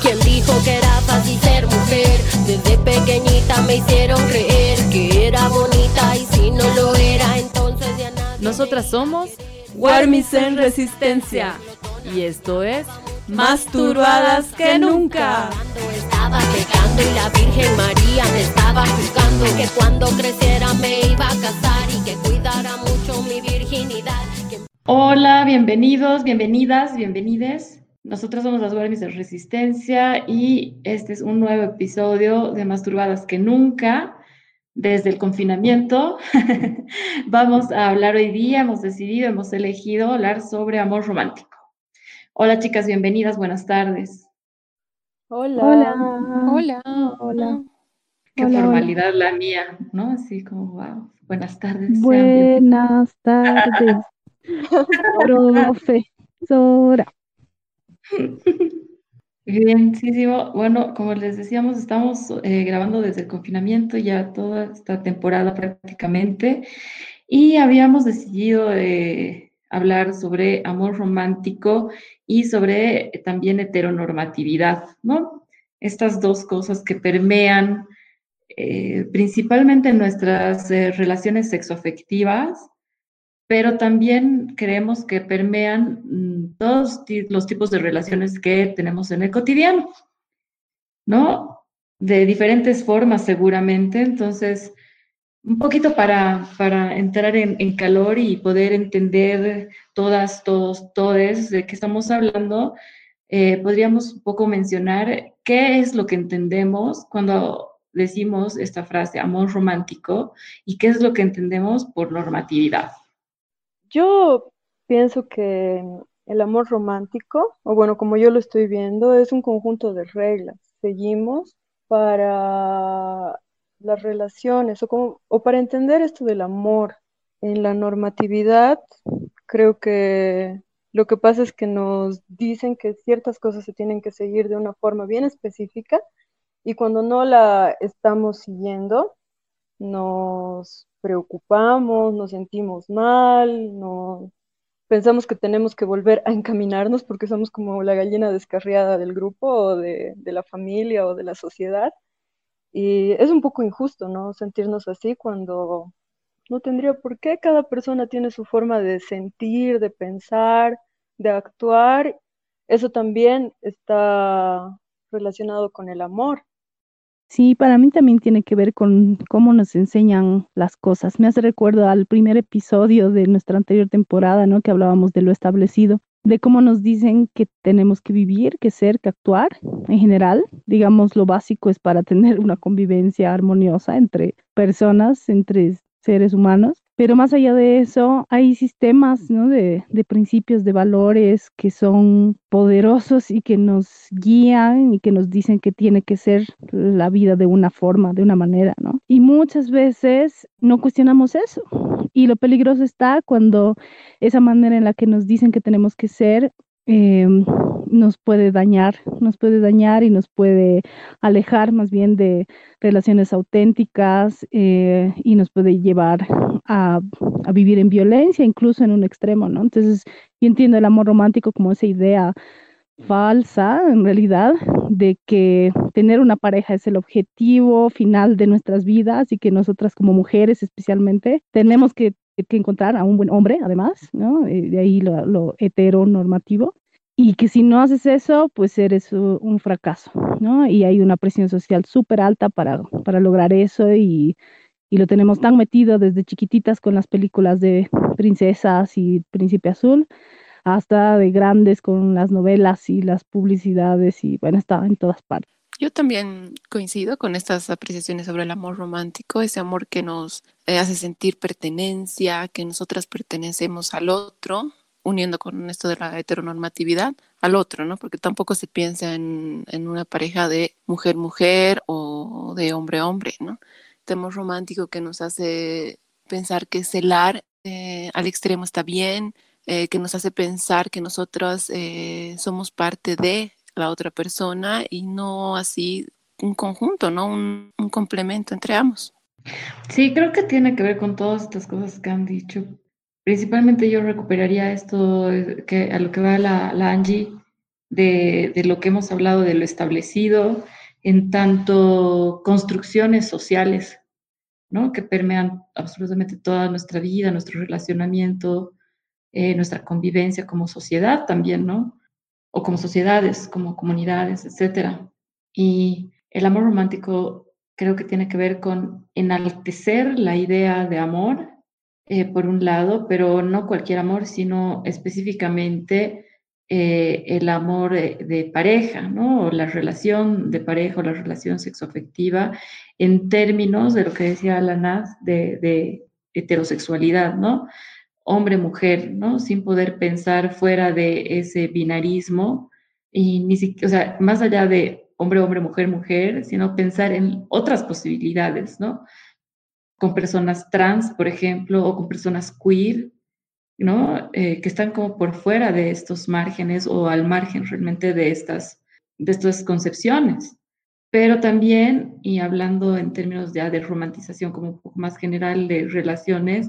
¿Quién dijo que era fácil ser mujer? Desde pequeñita me hicieron creer que era bonita y si no lo era, entonces ya nada. Nosotras somos Warmis en Resistencia y esto es Más turbadas que nunca. Estaba pecando y la Virgen María me estaba juzgando que cuando creciera me iba a casar y que cuidara mucho mi virginidad. Hola, bienvenidos, bienvenidas, bienvenides. Nosotros somos las Guardias de Resistencia y este es un nuevo episodio de Masturbadas que Nunca. Desde el confinamiento vamos a hablar hoy día, hemos decidido, hemos elegido hablar sobre amor romántico. Hola chicas, bienvenidas, buenas tardes. Hola. Hola. Hola. Qué formalidad la mía, ¿no? Así como, wow, buenas tardes. Buenas tardes. Profesora. Bien, sí, sí, bueno, como les decíamos, estamos eh, grabando desde el confinamiento ya toda esta temporada prácticamente y habíamos decidido eh, hablar sobre amor romántico y sobre también heteronormatividad, ¿no? Estas dos cosas que permean eh, principalmente nuestras relaciones sexoafectivas pero también creemos que permean mm, todos los tipos de relaciones que tenemos en el cotidiano, ¿no? De diferentes formas seguramente, entonces, un poquito para, para entrar en, calor y poder entender todas, todos, todes de qué estamos hablando, eh, podríamos un poco mencionar qué es lo que entendemos cuando decimos esta frase amor romántico y qué es lo que entendemos por normatividad. Yo pienso que el amor romántico, o bueno, como yo lo estoy viendo, es un conjunto de reglas. Seguimos para las relaciones o, o para entender esto del amor en la normatividad, creo que lo que pasa es que nos dicen que ciertas cosas se tienen que seguir de una forma bien específica y cuando no la estamos siguiendo, nos preocupamos, nos sentimos mal, pensamos que tenemos que volver a encaminarnos porque somos como la gallina descarriada del grupo o de, de la familia o de la sociedad. Y es un poco injusto, ¿no? Sentirnos así cuando no tendría por qué. Cada persona tiene su forma de sentir, de pensar, de actuar. Eso también está relacionado con el amor. Sí, para mí también tiene que ver con cómo nos enseñan las cosas. Me hace recuerdo al primer episodio de nuestra anterior temporada, ¿no? Que hablábamos de lo establecido, de cómo nos dicen que tenemos que vivir, que ser, que actuar en general. Digamos, lo básico es para tener una convivencia armoniosa entre personas, entre seres humanos. Pero más allá de eso, hay sistemas de, principios, de valores que son poderosos y que nos guían y que nos dicen que tiene que ser la vida de una forma, de una manera, ¿no? Y muchas veces no cuestionamos eso. Y lo peligroso está cuando esa manera en la que nos dicen que tenemos que ser em, nos puede dañar, nos puede dañar y nos puede alejar más bien de relaciones auténticas eh, y nos puede llevar a, vivir en violencia, incluso en un extremo, ¿no? Entonces, yo entiendo el amor romántico como esa idea falsa, en realidad, de que tener una pareja es el objetivo final de nuestras vidas y que nosotras como mujeres especialmente tenemos que que encontrar a un buen hombre, además, ¿no? Eh, de ahí lo, lo heteronormativo y que si no haces eso, pues eres un fracaso, ¿no? Y hay una presión social súper alta para, para lograr eso y, y, lo tenemos tan metido desde chiquititas con las películas de princesas y príncipe azul, hasta de grandes con las novelas y las publicidades y bueno, está en todas partes. Yo también coincido con estas apreciaciones sobre el amor romántico, ese amor que nos eh, hace sentir pertenencia, que nosotras pertenecemos al otro, uniendo con esto de la heteronormatividad al otro, ¿no? Porque tampoco se piensa en, una pareja de mujer-mujer o de hombre-hombre, ¿no? Tenemos romántico que nos hace pensar que celar eh, al extremo está bien, eh, que nos hace pensar que nosotros eh, somos parte de la otra persona y no así un conjunto, ¿no? Un complemento entre ambos. Sí, creo que tiene que ver con todas estas cosas que han dicho, Principalmente yo recuperaría esto que a lo que va la, la Angie, de, lo que hemos hablado de lo establecido, en tanto construcciones sociales, ¿no? Que permean absolutamente toda nuestra vida, nuestro relacionamiento, eh, nuestra convivencia como sociedad también, ¿no? O como sociedades, como comunidades, etcétera. Y el amor romántico creo que tiene que ver con enaltecer la idea de amor, eh, por un lado, pero no cualquier amor, sino específicamente eh, el amor de, pareja, ¿no? O la relación de pareja o la relación sexoafectiva en términos de lo que decía Alanaz de, de heterosexualidad, ¿no? Hombre-mujer, ¿no? Sin poder pensar fuera de ese binarismo y ni siquiera, o sea, más allá de hombre, hombre, mujer, mujer, sino pensar en otras posibilidades, ¿no? Con personas trans, por ejemplo, o con personas queer, ¿no? Eh, que están como por fuera de estos márgenes o al margen realmente de estas, de estas concepciones. Pero también, y hablando en términos ya de romantización como un poco más general de relaciones,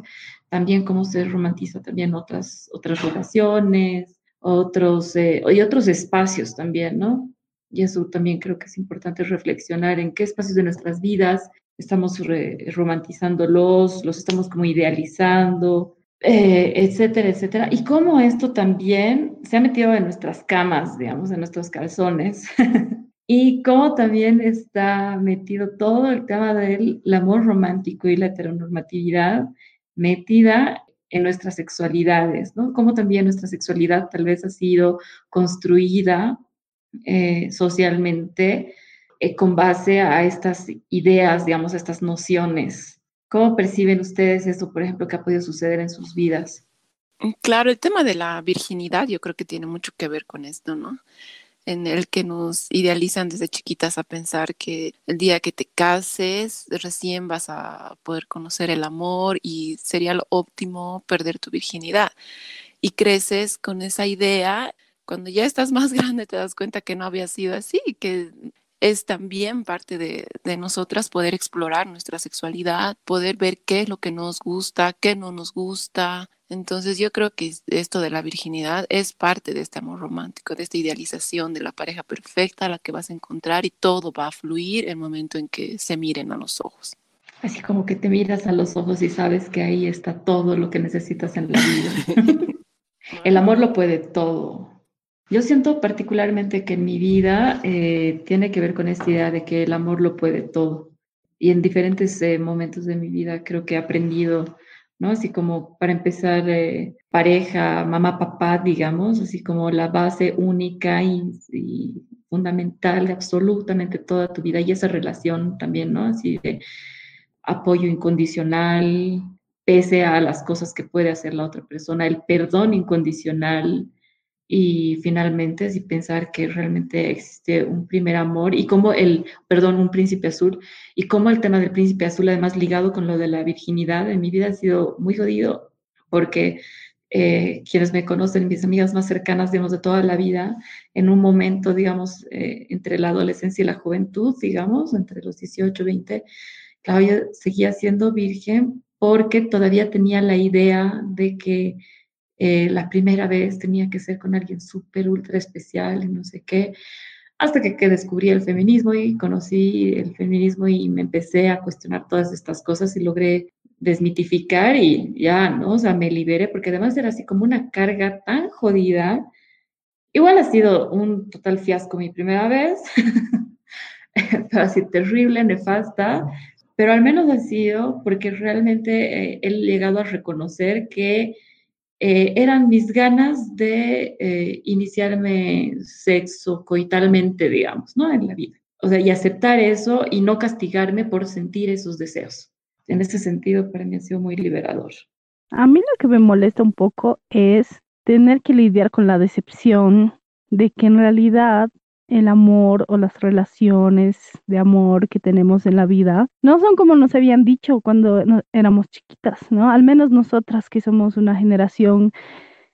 también cómo se romantiza también otras, otras relaciones, otros, eh, y otros espacios también, ¿no? Y eso también creo que es importante reflexionar en qué espacios de nuestras vidas estamos romantizándolos, los estamos como idealizando, eh, etcétera, etcétera. Y cómo esto también se ha metido en nuestras camas, digamos, en nuestros calzones. y cómo también está metido todo el tema del amor romántico y la heteronormatividad metida en nuestras sexualidades, ¿no? Cómo también nuestra sexualidad tal vez ha sido construida eh, socialmente eh, con base a estas ideas, digamos, a estas nociones. ¿Cómo perciben ustedes eso, por ejemplo, que ha podido suceder en sus vidas? Mm, claro, el tema de la virginidad yo creo que tiene mucho que ver con esto, ¿no? En el que nos idealizan desde chiquitas a pensar que el día que te cases recién vas a poder conocer el amor y sería lo óptimo perder tu virginidad. Y creces con esa idea cuando ya estás más grande te das cuenta que no había sido así, que es también parte de, de, nosotras poder explorar nuestra sexualidad, poder ver qué es lo que nos gusta, qué no nos gusta. Entonces yo creo que esto de la virginidad es parte de este amor romántico, de esta idealización de la pareja perfecta a la que vas a encontrar y todo va a fluir el momento en que se miren a los ojos. Así como que te miras a los ojos y sabes que ahí está todo lo que necesitas en la vida. el amor lo puede todo. Yo siento particularmente que mi vida eh, tiene que ver con esta idea de que el amor lo puede todo. Y en diferentes eh, momentos de mi vida creo que he aprendido, ¿no? Así como para empezar, eh, pareja, mamá, papá, digamos, así como la base única y, y, fundamental de absolutamente toda tu vida y esa relación también, ¿no? Así de apoyo incondicional, pese a las cosas que puede hacer la otra persona, el perdón incondicional, y finalmente si pensar que realmente existe un primer amor y como el, perdón, un príncipe azul y como el tema del príncipe azul además ligado con lo de la virginidad en mi vida ha sido muy jodido porque eh, quienes me conocen, mis amigas más cercanas, digamos, de toda la vida, en un momento, digamos, eh, entre la adolescencia y la juventud, digamos, entre los 18 y 20, Claudia seguía siendo virgen porque todavía tenía la idea de que eh, la primera vez tenía que ser con alguien súper, ultra especial y no sé qué, hasta que, que, descubrí el feminismo y conocí el feminismo y me empecé a cuestionar todas estas cosas y logré desmitificar y ya, ¿no? O sea, me liberé porque además era así como una carga tan jodida. Igual ha sido un total fiasco mi primera vez, pero así terrible, nefasta, pero al menos ha sido porque realmente eh, he llegado a reconocer que eh, eran mis ganas de eh, iniciarme sexo coitalmente, digamos, ¿no? En la vida. O sea, y aceptar eso y no castigarme por sentir esos deseos. En ese sentido, para mí ha sido muy liberador. A mí lo que me molesta un poco es tener que lidiar con la decepción de que en realidad el amor o las relaciones de amor que tenemos en la vida no son como nos habían dicho cuando éramos chiquitas, ¿no? Al menos nosotras que somos una generación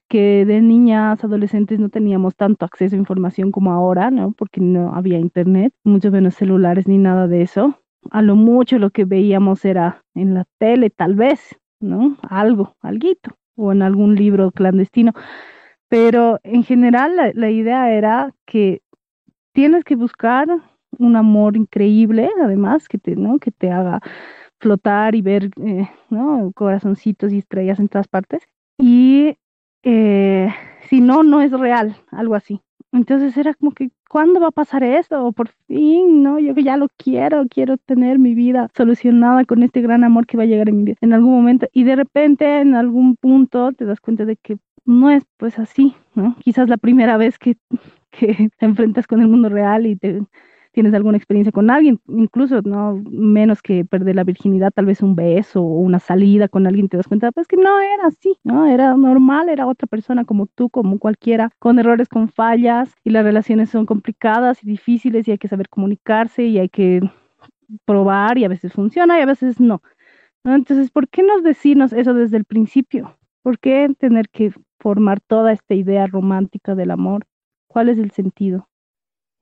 que de niñas, adolescentes no teníamos tanto acceso a información como ahora, ¿no? Porque no había internet, mucho menos celulares ni nada de eso. A lo mucho lo que veíamos era en la tele, tal vez, ¿no? Algo, alguito, o en algún libro clandestino Pero en general la, la idea era que tienes que buscar un amor increíble, además, que te, ¿no? que te haga flotar y ver eh, ¿no? corazoncitos y estrellas en todas partes. Y eh, si no, no es real, algo así. Entonces era como que, ¿cuándo va a pasar esto? Por fin, ¿no? Yo ya lo quiero, quiero tener mi vida solucionada con este gran amor que va a llegar en mi vida en algún momento. Y de repente, en algún punto, te das cuenta de que no es pues así, ¿no? Quizás la primera vez que, que te enfrentas con el mundo real y te tienes alguna experiencia con alguien, incluso no menos que perder la virginidad, tal vez un beso o una salida con alguien, te das cuenta, pues que no era así, ¿no? Era normal, era otra persona como tú, como cualquiera, con errores, con fallas, y las relaciones son complicadas y difíciles y hay que saber comunicarse y hay que probar y a veces funciona y a veces no. ¿no? Entonces, ¿por qué nos decirnos eso desde el principio? ¿Por qué tener que formar toda esta idea romántica del amor? ¿Cuál es el sentido?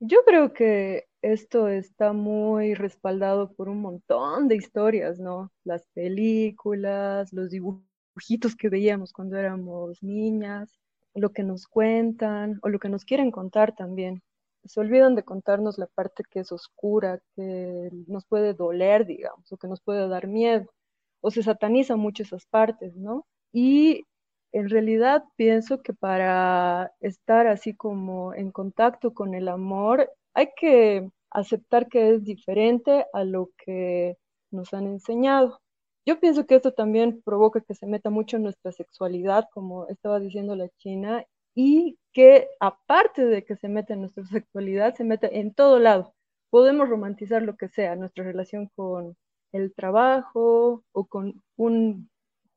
Yo creo que esto está muy respaldado por un montón de historias, ¿no? Las películas, los dibujitos que veíamos cuando éramos niñas, lo que nos cuentan o lo que nos quieren contar también. Se olvidan de contarnos la parte que es oscura, que nos puede doler, digamos, o que nos puede dar miedo, o se sataniza mucho esas partes, ¿no? Y en realidad pienso que para estar así como en contacto con el amor hay que aceptar que es diferente a lo que nos han enseñado. Yo pienso que esto también provoca que se meta mucho en nuestra sexualidad, como estaba diciendo la China, y que aparte de que se meta en nuestra sexualidad, se mete en todo lado. Podemos romantizar lo que sea, nuestra relación con el trabajo o con un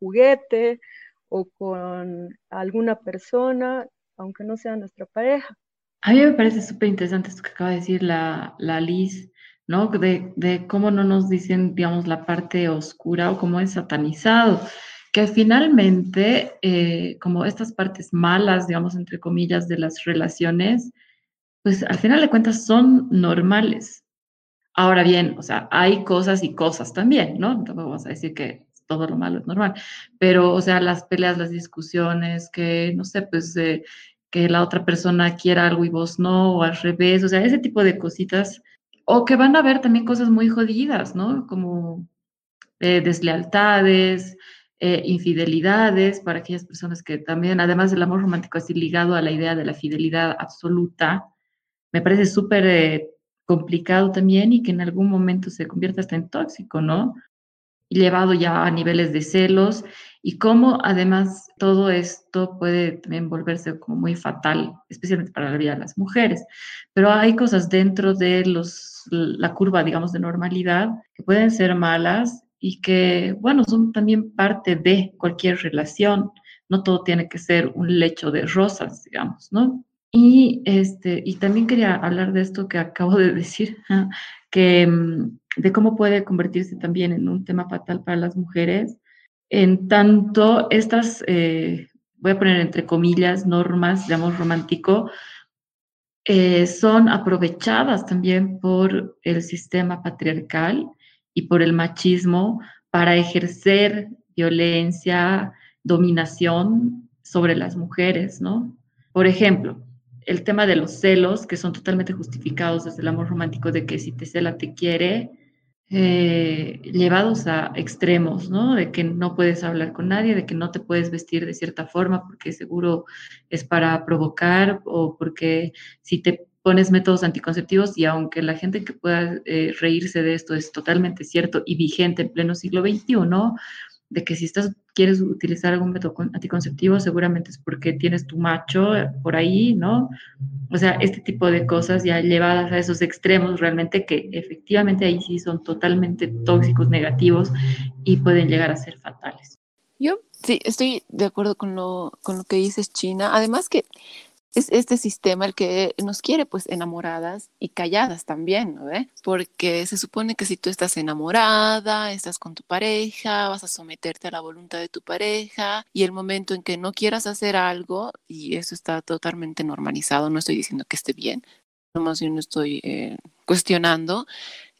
juguete o con alguna persona, aunque no sea nuestra pareja. A mí me parece súper interesante esto que acaba de decir la, la Liz, ¿no? De, de, cómo no nos dicen, digamos, la parte oscura o cómo es satanizado, que finalmente, eh, como estas partes malas, digamos, entre comillas, de las relaciones, pues al final de cuentas son normales. Ahora bien, o sea, hay cosas y cosas también, ¿no? No vamos a decir que todo lo malo es normal, pero, o sea, las peleas, las discusiones, que, no sé, pues, eh, que la otra persona quiera algo y vos no, o al revés, o sea, ese tipo de cositas, o que van a haber también cosas muy jodidas, ¿no? Como eh, deslealtades, eh, infidelidades para aquellas personas que también, además del amor romántico, así ligado a la idea de la fidelidad absoluta, me parece súper complicado también y que en algún momento se convierta hasta en tóxico, ¿no? Llevado ya a niveles de celos y cómo además todo esto puede también volverse como muy fatal, especialmente para la vida de las mujeres. Pero hay cosas dentro de los, la curva, digamos, de normalidad que pueden ser malas y que, bueno, son también parte de cualquier relación. No todo tiene que ser un lecho de rosas, digamos, ¿no? Y, este, y también quería hablar de esto que acabo de decir, que mm, de cómo puede convertirse también en un tema fatal para las mujeres, en tanto estas, eh, voy a poner entre comillas, normas de amor romántico, eh, son aprovechadas también por el sistema patriarcal y por el machismo para ejercer violencia, dominación sobre las mujeres, ¿no? Por ejemplo, el tema de los celos, que son totalmente justificados desde el amor romántico, de que si te cela te quiere, eh, llevados a extremos, ¿no? De que no puedes hablar con nadie, de que no te puedes vestir de cierta forma porque seguro es para provocar o porque si te pones métodos anticonceptivos y aunque la gente que pueda eh, reírse de esto es totalmente cierto y vigente en pleno siglo XXI, ¿no? De que si estás, quieres utilizar algún método anticonceptivo, seguramente es porque tienes tu macho por ahí, ¿no? O sea, este tipo de cosas ya llevadas a esos extremos realmente que efectivamente ahí sí son totalmente tóxicos, negativos y pueden llegar a ser fatales. Yo sí, estoy de acuerdo con lo, con lo que dices, China. Además que es este sistema el que nos quiere pues enamoradas y calladas también, ¿no ve? Porque se supone que si tú estás enamorada, estás con tu pareja, vas a someterte a la voluntad de tu pareja y el momento en que no quieras hacer algo, y eso está totalmente normalizado, no estoy diciendo que esté bien, nomás yo no estoy eh, cuestionando,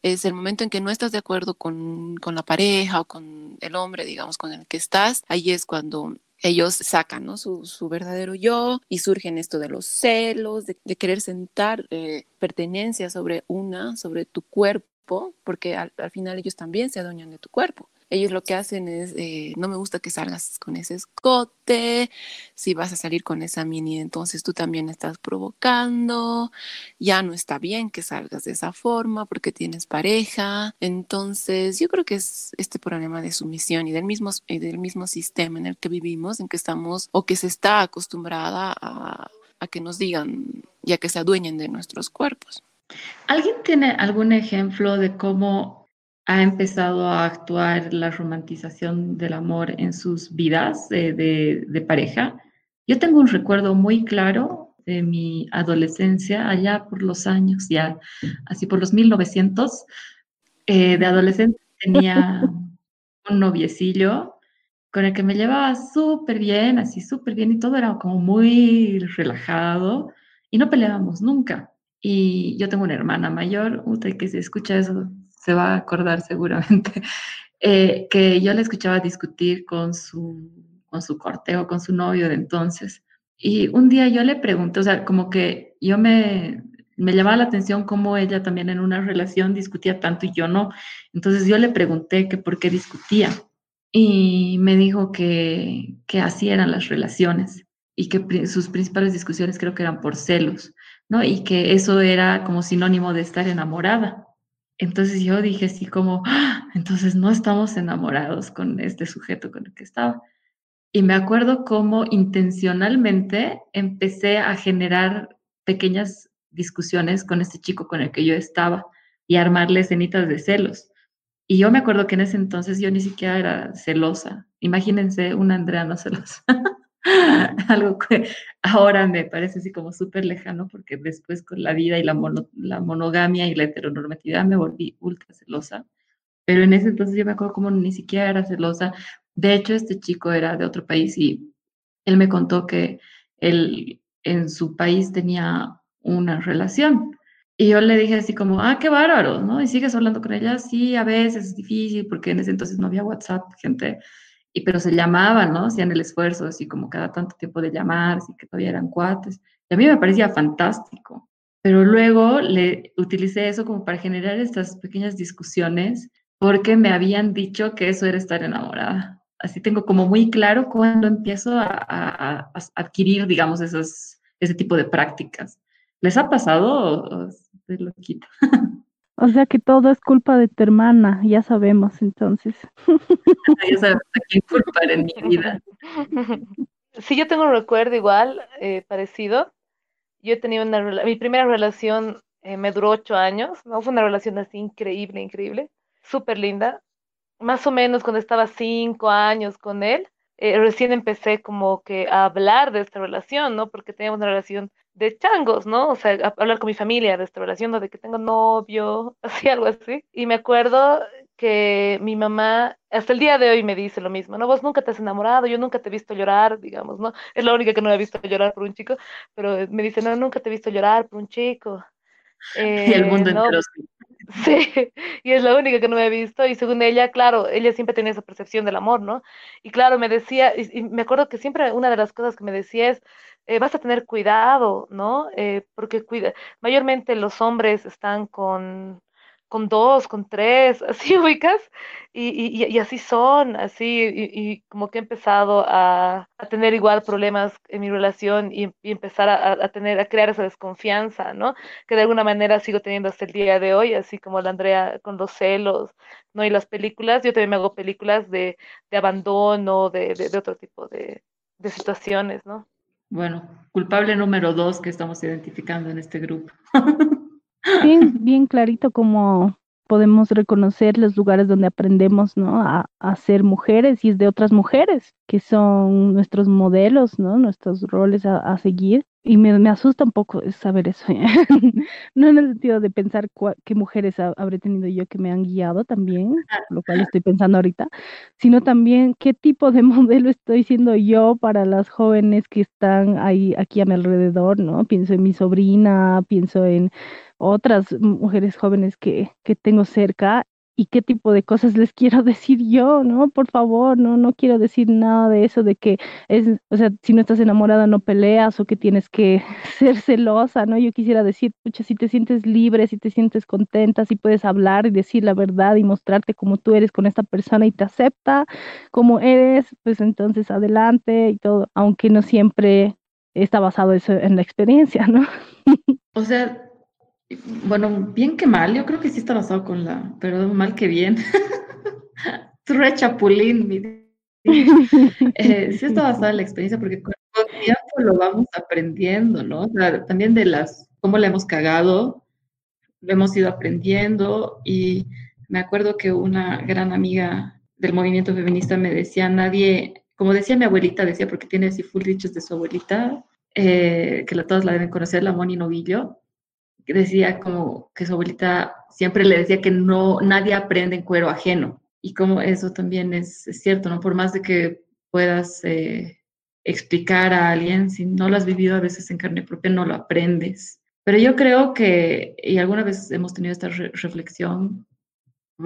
es el momento en que no estás de acuerdo con, con la pareja o con el hombre, digamos, con el que estás, ahí es cuando ellos sacan ¿no? su, su, verdadero yo y surgen esto de los celos, de, querer sentar eh, pertenencia sobre una, sobre tu cuerpo, porque al, al, final ellos también se adueñan de tu cuerpo ellos lo que hacen es, eh, no me gusta que salgas con ese escote, si vas a salir con esa mini, entonces tú también estás provocando, ya no está bien que salgas de esa forma porque tienes pareja, entonces yo creo que es este problema de sumisión y del mismo, del mismo sistema en el que vivimos, en que estamos o que se está acostumbrada a, a que nos digan, ya que se adueñen de nuestros cuerpos. ¿Alguien tiene algún ejemplo de cómo ha empezado a actuar la romantización del amor en sus vidas de, pareja. Yo tengo un recuerdo muy claro de mi adolescencia, allá por los años, ya así por los 1900, eh, de adolescente tenía un noviecillo con el que me llevaba súper bien, así súper bien y todo era como muy relajado y no peleábamos nunca. Y yo tengo una hermana mayor, usted que se escucha eso se va a acordar seguramente, eh, que yo le escuchaba discutir con su, con su cortejo, con su novio de entonces. Y un día yo le pregunté, o sea, como que yo me, me llamaba la atención cómo ella también en una relación discutía tanto y yo no. Entonces yo le pregunté que por qué discutía y me dijo que, que así eran las relaciones y que sus principales discusiones creo que eran por celos, ¿no? Y que eso era como sinónimo de estar enamorada. Entonces yo dije así como, ¡Ah! entonces no estamos enamorados con este sujeto con el que estaba. Y me acuerdo cómo intencionalmente empecé a generar pequeñas discusiones con este chico con el que yo estaba y armarle escenitas de celos. Y yo me acuerdo que en ese entonces yo ni siquiera era celosa. Imagínense una Andrea no celosa. algo que ahora me parece así como súper lejano porque después con la vida y la, la monogamia y la heteronormatividad me volví ultra celosa. Pero en ese entonces yo me acuerdo como ni siquiera era celosa. De hecho, este chico era de otro país y él me contó que él en su país tenía una relación. Y yo le dije así como, ah, qué bárbaro, ¿no? Y sigues hablando con ella, sí, a veces es difícil porque en ese entonces no había WhatsApp, gente y pero se llamaban, ¿no? Hacían el esfuerzo, así como cada tanto tiempo de llamar, así que todavía eran cuates. Y a mí me parecía fantástico. Pero luego le utilicé eso como para generar estas pequeñas discusiones porque me habían dicho que eso era estar enamorada. Así tengo como muy claro cuando empiezo a, a, a adquirir, digamos, esos, ese tipo de prácticas. ¿Les ha pasado o, o lo quito? O sea que todo es culpa de tu hermana, ya sabemos entonces. ya sabemos a quién culpar en mi vida. Sí, yo tengo un recuerdo igual, eh, parecido. Yo he tenido una mi primera relación eh, me duró ocho años, ¿no? Fue una relación así increíble, increíble, súper linda. Más o menos cuando estaba cinco años con él, eh, recién empecé como que a hablar de esta relación, ¿no? Porque teníamos una relación de changos, ¿no? O sea, hablar con mi familia de esta relación, de que tengo novio, así, algo así. Y me acuerdo que mi mamá, hasta el día de hoy me dice lo mismo, ¿no? Vos nunca te has enamorado, yo nunca te he visto llorar, digamos, ¿no? Es la única que no me ha visto llorar por un chico, pero me dice, no, nunca te he visto llorar por un chico. y el mundo eh, ¿no? entero Sí, y es la única que no me he visto. Y según ella, claro, ella siempre tenía esa percepción del amor, ¿no? Y claro, me decía, y, me acuerdo que siempre una de las cosas que me decía es, eh, vas a tener cuidado, ¿no? Eh, porque cuida, mayormente los hombres están con, con dos, con tres, así ubicas, y, y, y así son, así, y, como que he empezado a, a, tener igual problemas en mi relación y, empezar a, a, tener, a crear esa desconfianza, ¿no? Que de alguna manera sigo teniendo hasta el día de hoy, así como la Andrea con los celos, ¿no? Y las películas, yo también me hago películas de, de abandono, de, de, de otro tipo de, de situaciones, ¿no? bueno, culpable número dos que estamos identificando en este grupo. Bien, bien clarito como podemos reconocer los lugares donde aprendemos ¿no? a, a, ser mujeres y es de otras mujeres que son nuestros modelos, ¿no? nuestros roles a, a seguir y me, me, asusta un poco saber eso, no en el sentido de pensar qué mujeres habré tenido yo que me han guiado también, lo cual estoy pensando ahorita, sino también qué tipo de modelo estoy siendo yo para las jóvenes que están ahí aquí a mi alrededor, ¿no? Pienso en mi sobrina, pienso en otras mujeres jóvenes que, que tengo cerca y qué tipo de cosas les quiero decir yo, ¿no? Por favor, no, no quiero decir nada de eso, de que es, o sea, si no estás enamorada no peleas o que tienes que ser celosa, ¿no? Yo quisiera decir, pucha, si te sientes libre, si te sientes contenta, si puedes hablar y decir la verdad y mostrarte como tú eres con esta persona y te acepta como eres, pues entonces adelante y todo, aunque no siempre está basado eso en la experiencia, ¿no? O sea, bueno, bien que mal, yo creo que sí está basado con la, pero mal que bien. Re chapulín, mi eh, sí está basado en la experiencia porque con el tiempo lo vamos aprendiendo, ¿no? También de las, cómo le hemos cagado, lo hemos ido aprendiendo y me acuerdo que una gran amiga del movimiento feminista me decía, nadie, como decía mi abuelita, decía, porque tiene así full dichos de su abuelita, eh, que la, todos la deben conocer, la Moni Novillo, decía como que su abuelita siempre le decía que no, nadie aprende en cuero ajeno. Y como eso también es, cierto, ¿no? Por más de que puedas eh, explicar a alguien, si no lo has vivido a veces en carne propia, no lo aprendes. Pero yo creo que, y alguna vez hemos tenido esta reflexión,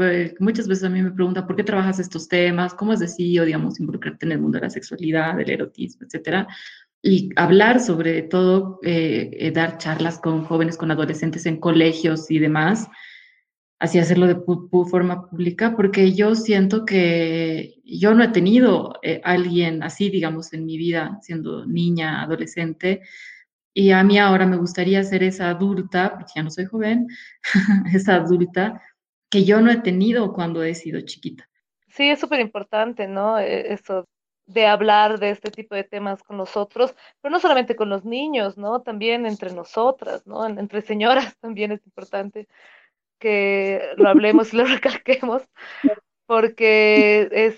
eh, muchas veces a mí me preguntan, ¿por qué trabajas estos temas? ¿Cómo es decir, digamos, involucrarte en el mundo de la sexualidad, del erotismo, etcétera? Y hablar sobre todo, eh, eh, dar charlas con jóvenes, con adolescentes en colegios y demás, así hacerlo de forma pública, porque yo siento que yo no he tenido eh, alguien así, digamos, en mi vida, siendo niña, adolescente, y a mí ahora me gustaría ser esa adulta, porque ya no soy joven, esa adulta que yo no he tenido cuando he sido chiquita. Sí, es súper importante, ¿no? E-, eso de hablar de este tipo de temas con nosotros, pero no solamente con los niños, ¿no? También entre nosotras, ¿no? Entre señoras también es importante que lo hablemos y lo recalquemos, porque es,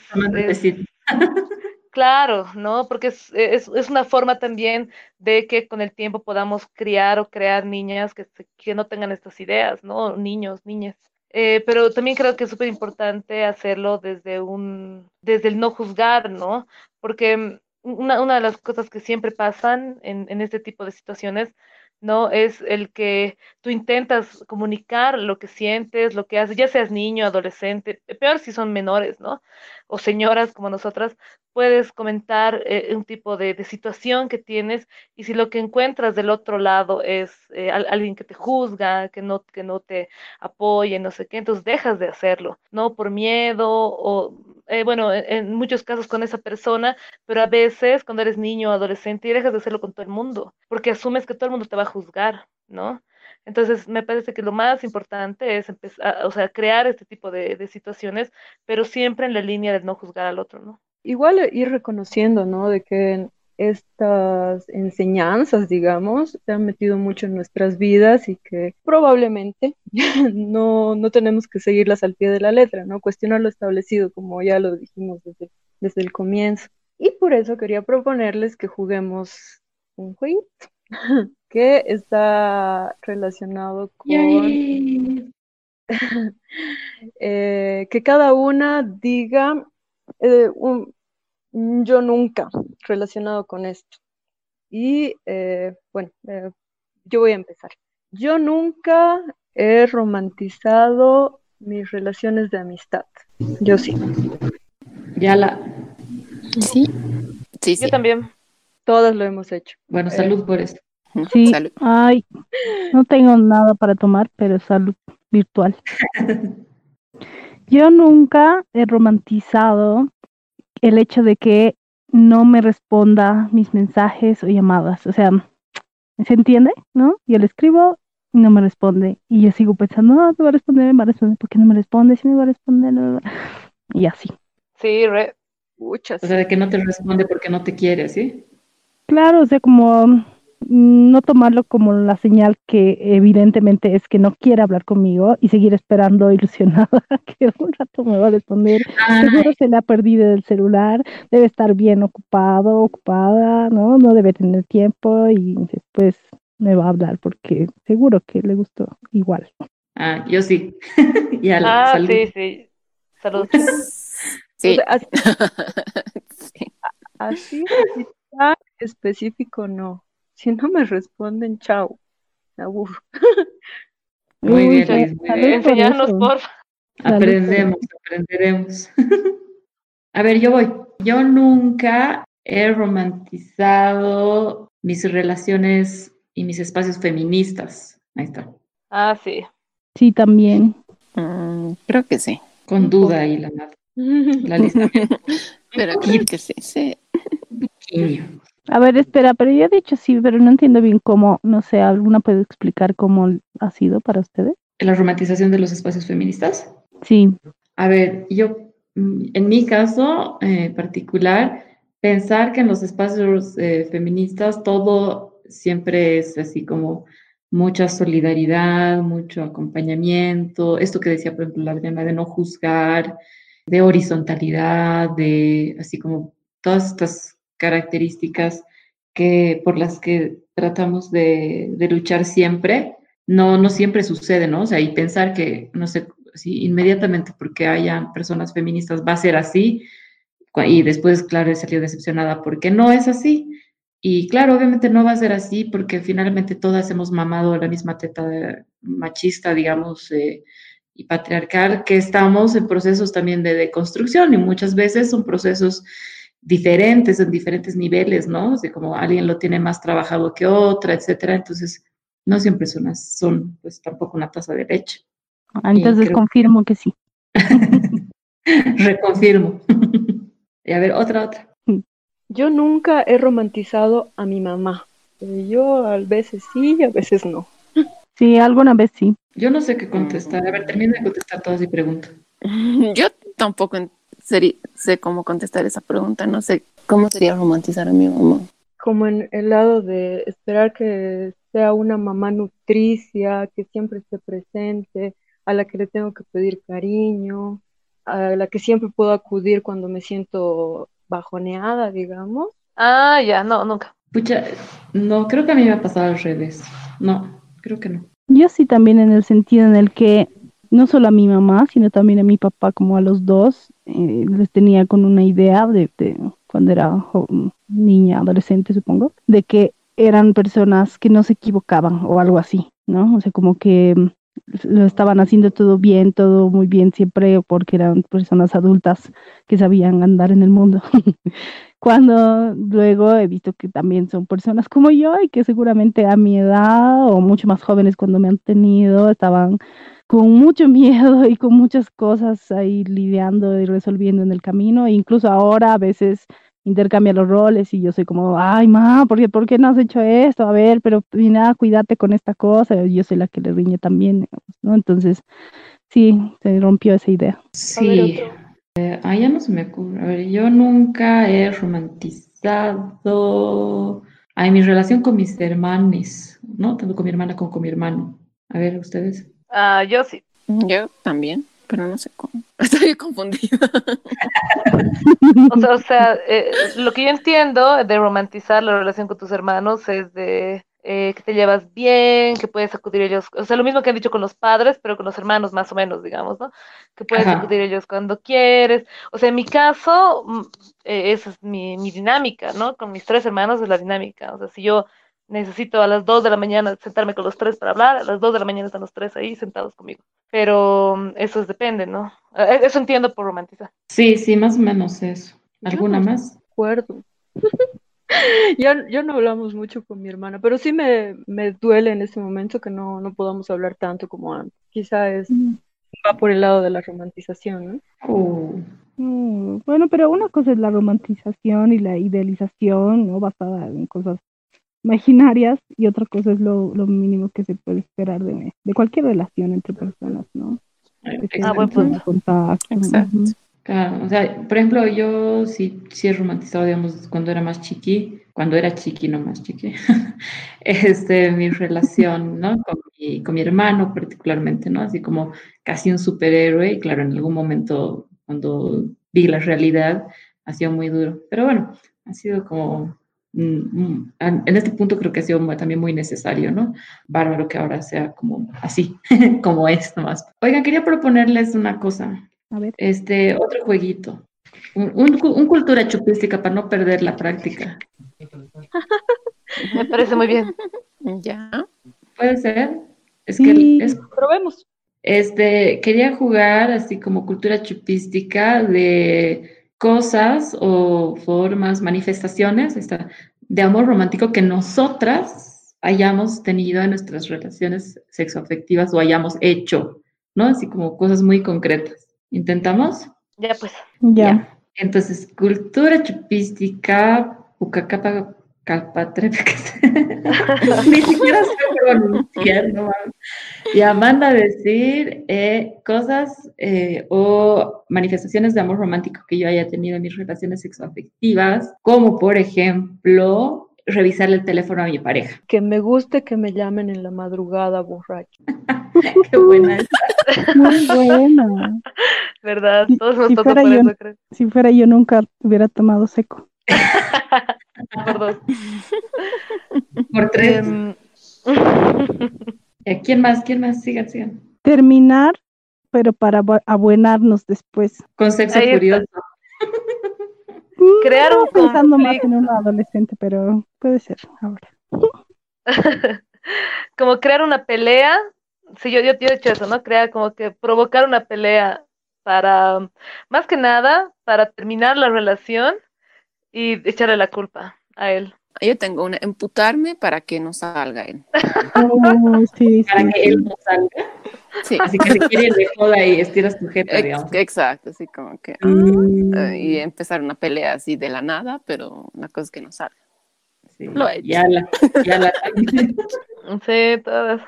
claro, ¿no? Porque es, es, es, una forma también de que con el tiempo podamos criar o crear niñas que, que no tengan estas ideas, ¿no? Niños, niñas. Eh, pero también creo que es súper importante hacerlo desde un, desde el no juzgar, ¿no? Porque mm, una, una de las cosas que siempre pasan en, en este tipo de situaciones ¿no? Es el que tú intentas comunicar lo que sientes, lo que haces, ya seas niño, adolescente, peor si son menores, ¿no? O señoras como nosotras, puedes comentar eh, un tipo de, situación que tienes y si lo que encuentras del otro lado es eh, alguien que te juzga, que no, que no te apoye, no sé qué, entonces dejas de hacerlo, ¿no? Por miedo o, eh, bueno, en, muchos casos con esa persona, pero a veces cuando eres niño o adolescente y dejas de hacerlo con todo el mundo, porque asumes que todo el mundo te va a juzgar, ¿no? Entonces, me parece que lo más importante es empezar, o sea, crear este tipo de, de situaciones, pero siempre en la línea de no juzgar al otro, ¿no? igual ir reconociendo, ¿no? De que estas enseñanzas, digamos, se han metido mucho en nuestras vidas y que probablemente no, no tenemos que seguirlas al pie de la letra, ¿no? Cuestionar lo establecido, como ya lo dijimos desde, desde el comienzo. Y por eso quería proponerles que juguemos un juego que está relacionado con eh, que cada una diga eh, un, yo nunca relacionado con esto. Y eh, bueno, eh, yo voy a empezar. Yo nunca he romantizado mis relaciones de amistad. Yo sí. Ya la. Sí. Sí, sí. Yo también. Todas lo hemos hecho. Bueno, salud por eso. Sí. Salud. Ay, no tengo nada para tomar, pero salud virtual. Yo nunca he romantizado el hecho de que no me responda mis mensajes o llamadas. O sea, ¿se entiende? ¿No? Yo le escribo y no me responde. Y yo sigo pensando, no, me va a responder, me va a responder, ¿por qué no me responde? Si me va a responder, y así. Sí, re... Muchas. O sea, de que no te responde porque no te quiere, ¿sí? Claro, o sea, como no tomarlo como la señal que evidentemente es que no quiere hablar conmigo y seguir esperando ilusionada que un rato me va a responder. Seguro se le ha perdido el celular, debe estar bien ocupado, ocupada, ¿no? No debe tener tiempo y después me va a hablar porque seguro que le gustó igual. Ah, yo sí. ya, ah, sí, sí. Saludos. Sí. así, así específico no. Si no me responden, chao. Me aburro. Muy bien, Luis. Enseñarnos, por Aprendemos, aprenderemos. A ver, yo voy. Yo nunca he romantizado mis relaciones y mis espacios feministas. Ahí está. Ah, sí. Sí, también. Mm, creo que sí. Con duda ahí la. La lista. Pero creo que sí, sí. pequeño. A ver, espera, pero yo he dicho sí, pero no entiendo bien cómo, no sé, ¿alguna puede explicar cómo ha sido para ustedes? La romantización de los espacios feministas. Sí, A ver, yo, mm, en mi caso eh, particular, pensar que en los espacios eh, feministas todo siempre es así como mucha solidaridad, mucho acompañamiento, esto que decía, por ejemplo, la Adriana, de no juzgar, de horizontalidad, de así como todas estas características que, por las que tratamos de, de luchar siempre, no, no siempre sucede, ¿no? O sea, y pensar que, no sé, si inmediatamente porque hayan personas feministas va a ser así, y después, claro, he salido decepcionada porque no es así. Y claro, obviamente no va a ser así porque finalmente todas hemos mamado la misma teta machista, digamos, eh, y patriarcal, que estamos en procesos también de deconstrucción y muchas veces son procesos diferentes, en diferentes niveles, ¿no? O sea, como alguien lo tiene más trabajado que otra, etcétera. Entonces, no siempre son, son pues tampoco una taza de leche. entonces creo- confirmo que sí. Reconfirmo. y a ver, otra, otra. Yo nunca he romantizado a mi mamá. Eh, Yo a veces sí y a veces no. Sí, alguna vez sí. Yo no sé qué contestar. A ver, termino de contestar todas y pregunto. Yo tampoco sé cómo contestar esa pregunta. No sé cómo sería romantizar a mi mamá. Como en el lado de esperar que sea una mamá nutricia, que siempre esté presente, a la que le tengo que pedir cariño, a la que siempre puedo acudir cuando me siento bajoneada, digamos. Ah, ya, no, nunca. Pucha, no, creo que a mí me ha pasado al revés. No, creo que no. Yo sí también en el sentido en el que no solo a mi mamá, sino también a mi papá, como a los dos, eh, les tenía con una idea de, cuando era niña, adolescente, supongo, de que eran personas que no se equivocaban o algo así, ¿no? O sea, como que mm, lo estaban haciendo todo bien, todo muy bien siempre, porque eran personas adultas que sabían andar en el mundo. Cuando luego he visto que también son personas como yo y que seguramente a mi edad o mucho más jóvenes cuando me han tenido estaban con mucho miedo y con muchas cosas ahí lidiando y resolviendo en el camino. E incluso ahora a veces intercambia los roles y yo soy como, ay, ma, ¿por qué, por qué no has hecho esto? A ver, pero mira, cuídate con esta cosa. Yo soy la que le riñe también, digamos, ¿no? Entonces, sí, se rompió esa idea. Sí. Eh, ah, ya no se me ocurre. A ver, yo nunca he romantizado. Ay, mi relación con mis hermanos, ¿no? Tanto con mi hermana como con mi hermano. A ver, ustedes. Ah, yo sí. Yo también, pero no sé cómo. Estoy confundida. O sea, o sea, eh, lo que yo entiendo de romantizar la relación con tus hermanos es de eh, que te llevas bien, que puedes acudir ellos, o sea, lo mismo que han dicho con los padres, pero con los hermanos más o menos, digamos, ¿no? Que puedes Ajá. acudir ellos cuando quieres. O sea, en mi caso, mm, eh, esa es mi, mi dinámica, ¿no? Con mis tres hermanos es la dinámica. O sea, si yo necesito a las 2 de la mañana sentarme con los tres para hablar, a las 2 de la mañana están los tres ahí sentados conmigo. Pero mm, eso es depende, ¿no? Eh, Eso entiendo por romantizar. Sí, sí, más o menos eso. ¿Alguna más? acuerdo. Ya, ya no hablamos mucho con mi hermana, pero sí me, me duele en este momento que no, no podamos hablar tanto como antes. Quizá es, va por el lado de la romantización, ¿no? Oh, Mm, bueno, pero una cosa es la romantización y la idealización, ¿no? Basada en cosas imaginarias y otra cosa es lo, lo mínimo que se puede esperar de, de cualquier relación entre personas, ¿no? Que Ah, buen punto. contacto. Exacto. ujú. Claro, o sea, por ejemplo, yo sí, sí he romantizado, digamos, cuando era más chiqui, cuando era chiqui, no más chiqui, este, mi relación, ¿no? Con mi, con mi hermano particularmente, ¿no? Así como casi un superhéroe, y claro, en algún momento, cuando vi la realidad, ha sido muy duro. Pero bueno, ha sido como, en en este punto creo que ha sido muy- también muy necesario, ¿no? Bárbaro que ahora sea como así, como es nomás. Oigan, quería proponerles una cosa. A ver. Este, otro jueguito. Un, un, cu- un cultura chupística para no perder la práctica. Me parece muy bien. Ya. ¿Puede ser? Es que Sí. es, Probemos. Este, quería jugar así como cultura chupística de cosas o formas, manifestaciones de amor romántico que nosotras hayamos tenido en nuestras relaciones sexoafectivas o hayamos hecho, ¿no? Así como cosas muy concretas. ¿Intentamos? Ya, pues. Ya. Entonces, cultura chupística, ucacapa calpatrepe, ni siquiera sé pronunciar, ¿no? Y manda a decir eh, cosas eh, o manifestaciones de amor romántico que yo haya tenido en mis relaciones sexoafectivas, como por ejemplo revisarle el teléfono a mi pareja. Que me guste que me llamen en la madrugada borracho. Qué buena Muy buena. ¿Verdad? Si- Todos nos si toca por yo- eso, creo. Si fuera yo nunca hubiera tomado seco. Por dos. Por tres. Eh, ¿Quién más? ¿Quién más? Sigan, sigan. Terminar, pero para abu- abuenarnos después. Con sexo curioso. Crear No, un pensando más conflicto. en un adolescente, pero puede ser ahora. como crear una pelea. Sí, yo, yo, yo he hecho eso, ¿no? Crear como que provocar una pelea para, más que nada, para terminar la relación y echarle la culpa a él. Yo tengo una, emputarme para que no salga él. Oh, sí, Para sí. que él no salga. Sí, Así que se quiere ir de joda y estiras tu jeta, digamos. exacto, así como que... ah, Mm, eh, y empezar una pelea así de la nada, pero una cosa es que no salga. sí, lo he hecho. Ya la, ya la. Sí, todas.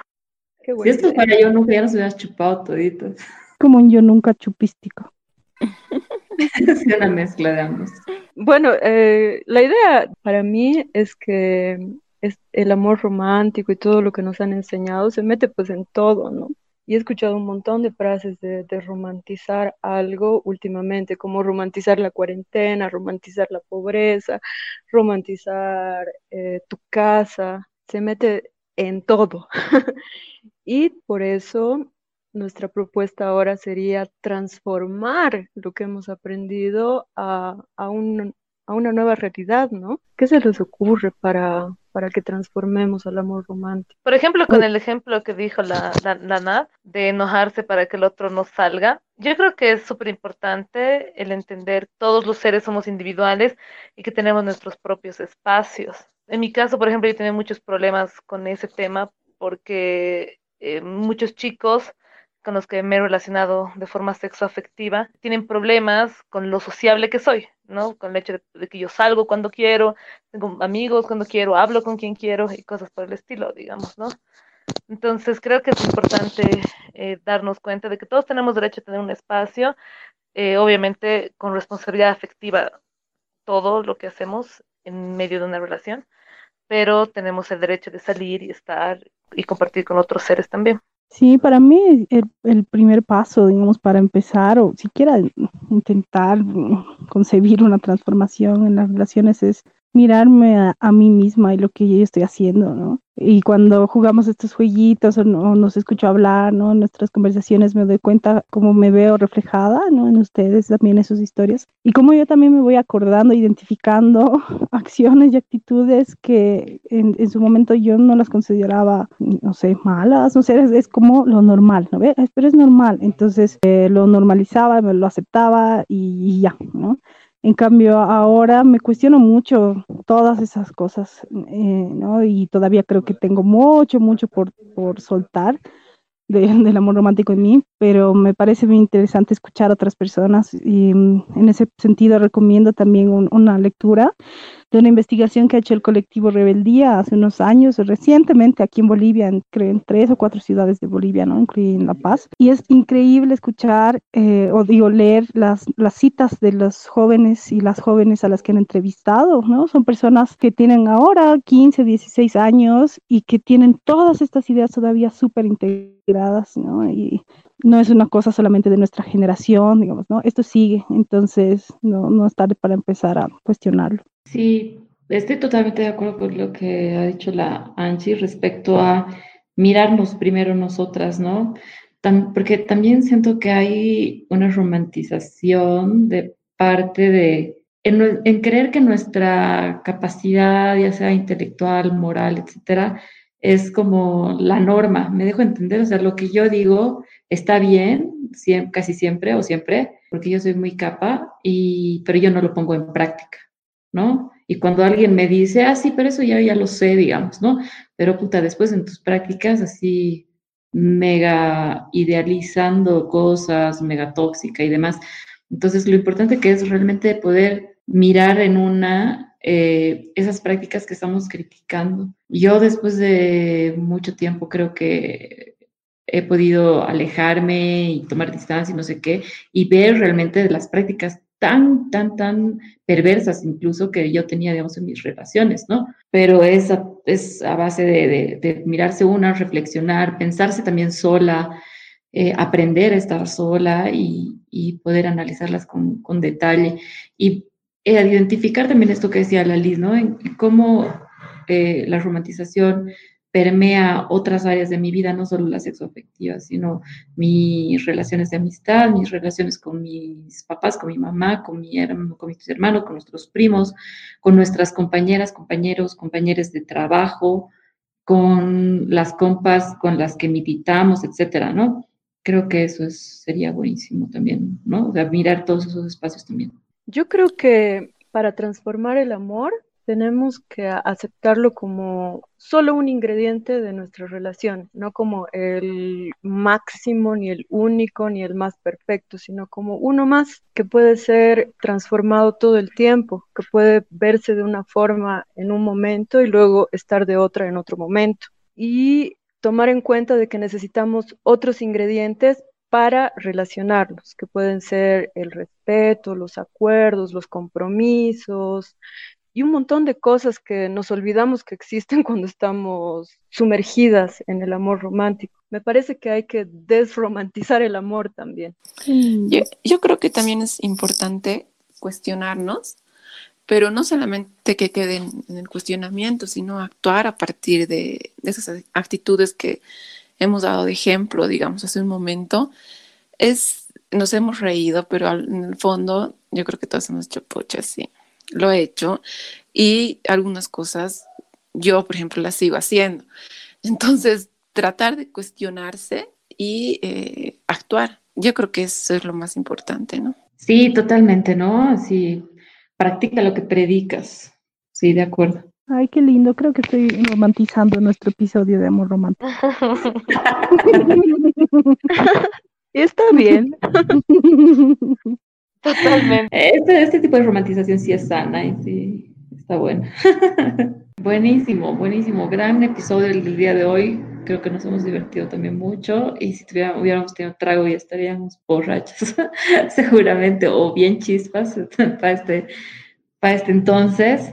Qué Si buena esto fuera yo, nunca ya nos hubieras chupado toditos. Como un yo nunca chupístico. Es una mezcla de ambos. Bueno, eh, la idea para mí es que es el amor romántico y todo lo que nos han enseñado se mete pues en todo, ¿no? Y he escuchado un montón de frases de, romantizar algo últimamente, como romantizar la cuarentena, romantizar la pobreza, romantizar eh, tu casa, se mete en todo. Y por eso nuestra propuesta ahora sería transformar lo que hemos aprendido a, a un- a una nueva realidad, ¿no? ¿Qué se les ocurre para, para que transformemos al amor romántico? Por ejemplo, con el ejemplo que dijo la, la, la Nat, de enojarse para que el otro no salga, yo creo que es súper importante el entender que todos los seres somos individuales y que tenemos nuestros propios espacios. En mi caso, por ejemplo, yo tenía muchos problemas con ese tema porque eh, muchos chicos con los que me he relacionado de forma sexoafectiva tienen problemas con lo sociable que soy, ¿no? Con el hecho de, que yo salgo cuando quiero, tengo amigos cuando quiero, hablo con quien quiero y cosas por el estilo, digamos, ¿no? Entonces creo que es importante eh, darnos cuenta de que todos tenemos derecho a tener un espacio, eh, obviamente con responsabilidad afectiva, todo lo que hacemos en medio de una relación, pero tenemos el derecho de salir y estar y compartir con otros seres también. Sí, para mí el, el primer paso, digamos, para empezar o siquiera intentar concebir una transformación en las relaciones es mirarme a, a mí misma y lo que yo estoy haciendo, ¿no? Y cuando jugamos estos jueguitos o, no- nos escucho hablar, ¿no? En nuestras conversaciones me doy cuenta cómo me veo reflejada, ¿no? En ustedes también, en sus historias. Y cómo yo también me voy acordando, identificando acciones y actitudes que en, en su momento yo no las consideraba, no sé, malas, no sé, es, es como lo normal, ¿no? ¿Ve? Pero es normal. Entonces eh, lo normalizaba, me lo aceptaba y, y ya, ¿no? En cambio, ahora me cuestiono mucho todas esas cosas, eh, ¿no? Y todavía creo que tengo mucho, mucho por, por soltar de- del amor romántico en mí, pero me parece muy interesante escuchar a otras personas y mm, en ese sentido recomiendo también un- una lectura de una investigación que ha hecho el colectivo Rebeldía hace unos años, recientemente aquí en Bolivia, en, en tres o cuatro ciudades de Bolivia, ¿no? Incluida La Paz. Y es increíble escuchar eh, o leer las, las citas de los jóvenes y las jóvenes a las que han entrevistado, ¿no? Son personas que tienen ahora 15, 16 años y que tienen todas estas ideas todavía súper integradas, ¿no? Y no es una cosa solamente de nuestra generación, digamos, ¿no? Esto sigue, entonces no, no es tarde para empezar a cuestionarlo. Sí, estoy totalmente de acuerdo con lo que ha dicho la Angie respecto a mirarnos primero nosotras, ¿no? Tam- porque también siento que hay una romantización de parte de, en, en creer que nuestra capacidad, ya sea intelectual, moral, etcétera, es como la norma, me dejo entender, o sea, lo que yo digo está bien, casi siempre o siempre, porque yo soy muy capa, y, pero yo no lo pongo en práctica, ¿no? Y cuando alguien me dice, ah, sí, pero eso ya, ya lo sé, digamos, ¿no? Pero puta, después en tus prácticas así mega idealizando cosas, mega tóxica y demás. Entonces, lo importante que es realmente poder mirar en una eh, esas prácticas que estamos criticando. Yo después de mucho tiempo creo que he podido alejarme y tomar distancia y no sé qué, y ver realmente las prácticas tan, tan, tan perversas incluso que yo tenía, digamos, en mis relaciones, ¿no? Pero es a, es a base de, mirarse una, reflexionar, pensarse también sola, eh, aprender a estar sola y, poder analizarlas con, con detalle. Y eh, identificar también esto que decía la Liz, ¿no? En, cómo eh, la romantización permea otras áreas de mi vida, no solo la sexoafectiva, sino mis relaciones de amistad, mis relaciones con mis papás, con mi mamá, con, mi hermano, con mis hermanos, con nuestros primos, con nuestras compañeras, compañeros, compañeros de trabajo, con las compas con las que militamos, etcétera, ¿no? Creo que eso es, sería buenísimo también, ¿no? O sea, mirar todos esos espacios también. Yo creo que para transformar el amor tenemos que aceptarlo como solo un ingrediente de nuestra relación, no como el máximo, ni el único, ni el más perfecto, sino como uno más que puede ser transformado todo el tiempo, que puede verse de una forma en un momento y luego estar de otra en otro momento. Y tomar en cuenta de que necesitamos otros ingredientes para relacionarnos, que pueden ser el respeto, los acuerdos, los compromisos, y un montón de cosas que nos olvidamos que existen cuando estamos sumergidas en el amor romántico. Me parece que hay que desromantizar el amor también. Yo, creo que también es importante cuestionarnos, pero no solamente que quede en, el cuestionamiento, sino actuar a partir de, esas actitudes que hemos dado de ejemplo, digamos, hace un momento. Es, nos hemos reído, pero en el fondo yo creo que todos hemos hecho sí lo he hecho y algunas cosas yo, por ejemplo, las sigo haciendo. Entonces, tratar de cuestionarse y eh, actuar. Yo creo que eso es lo más importante, ¿no? Sí, totalmente, ¿no? Sí, practica lo que predicas. Sí, de acuerdo. Ay, qué lindo. Creo que estoy romantizando nuestro episodio de amor romántico. Está bien. Totalmente. Este, este tipo de romantización sí es sana y sí está buena. buenísimo, buenísimo. Gran episodio del día de hoy. Creo que nos hemos divertido también mucho y si hubiéramos tenido trago ya estaríamos borrachos, seguramente, o bien chispas para este, para este entonces.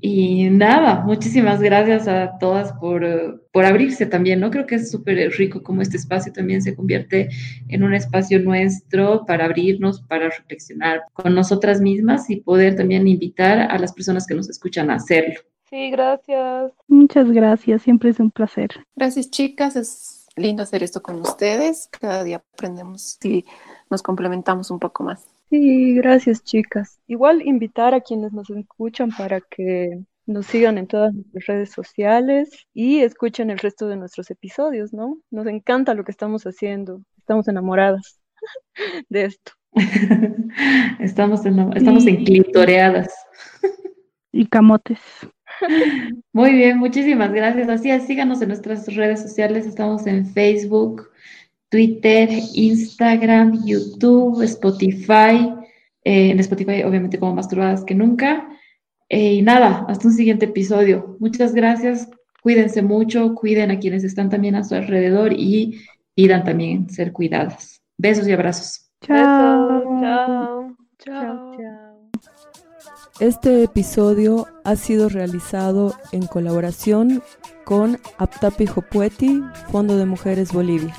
Y nada, muchísimas gracias a todas por, por abrirse también, ¿no? Creo que es súper rico como este espacio también se convierte en un espacio nuestro para abrirnos, para reflexionar con nosotras mismas y poder también invitar a las personas que nos escuchan a hacerlo. Sí, gracias. Muchas gracias, siempre es un placer. Gracias, chicas, es lindo hacer esto con ustedes. Cada día aprendemos y nos complementamos un poco más. Sí, gracias chicas. Igual invitar a quienes nos escuchan para que nos sigan en todas nuestras redes sociales y escuchen el resto de nuestros episodios, ¿no? Nos encanta lo que estamos haciendo. Estamos enamoradas de esto. estamos, en, estamos enclitoreadas. Y camotes. Muy bien, muchísimas gracias. Así es, síganos en nuestras redes sociales. Estamos en Facebook, Twitter, Instagram, YouTube, Spotify. Eh, en Spotify, obviamente, como más turbadas que nunca. Eh, y nada, hasta un siguiente episodio. Muchas gracias. Cuídense mucho, cuiden a quienes están también a su alrededor y pidan también ser cuidadas. Besos y abrazos. Chao. Chao. Chao. Chao. Este episodio ha sido realizado en colaboración con Aptapi Jopueti, Fondo de Mujeres Bolivia.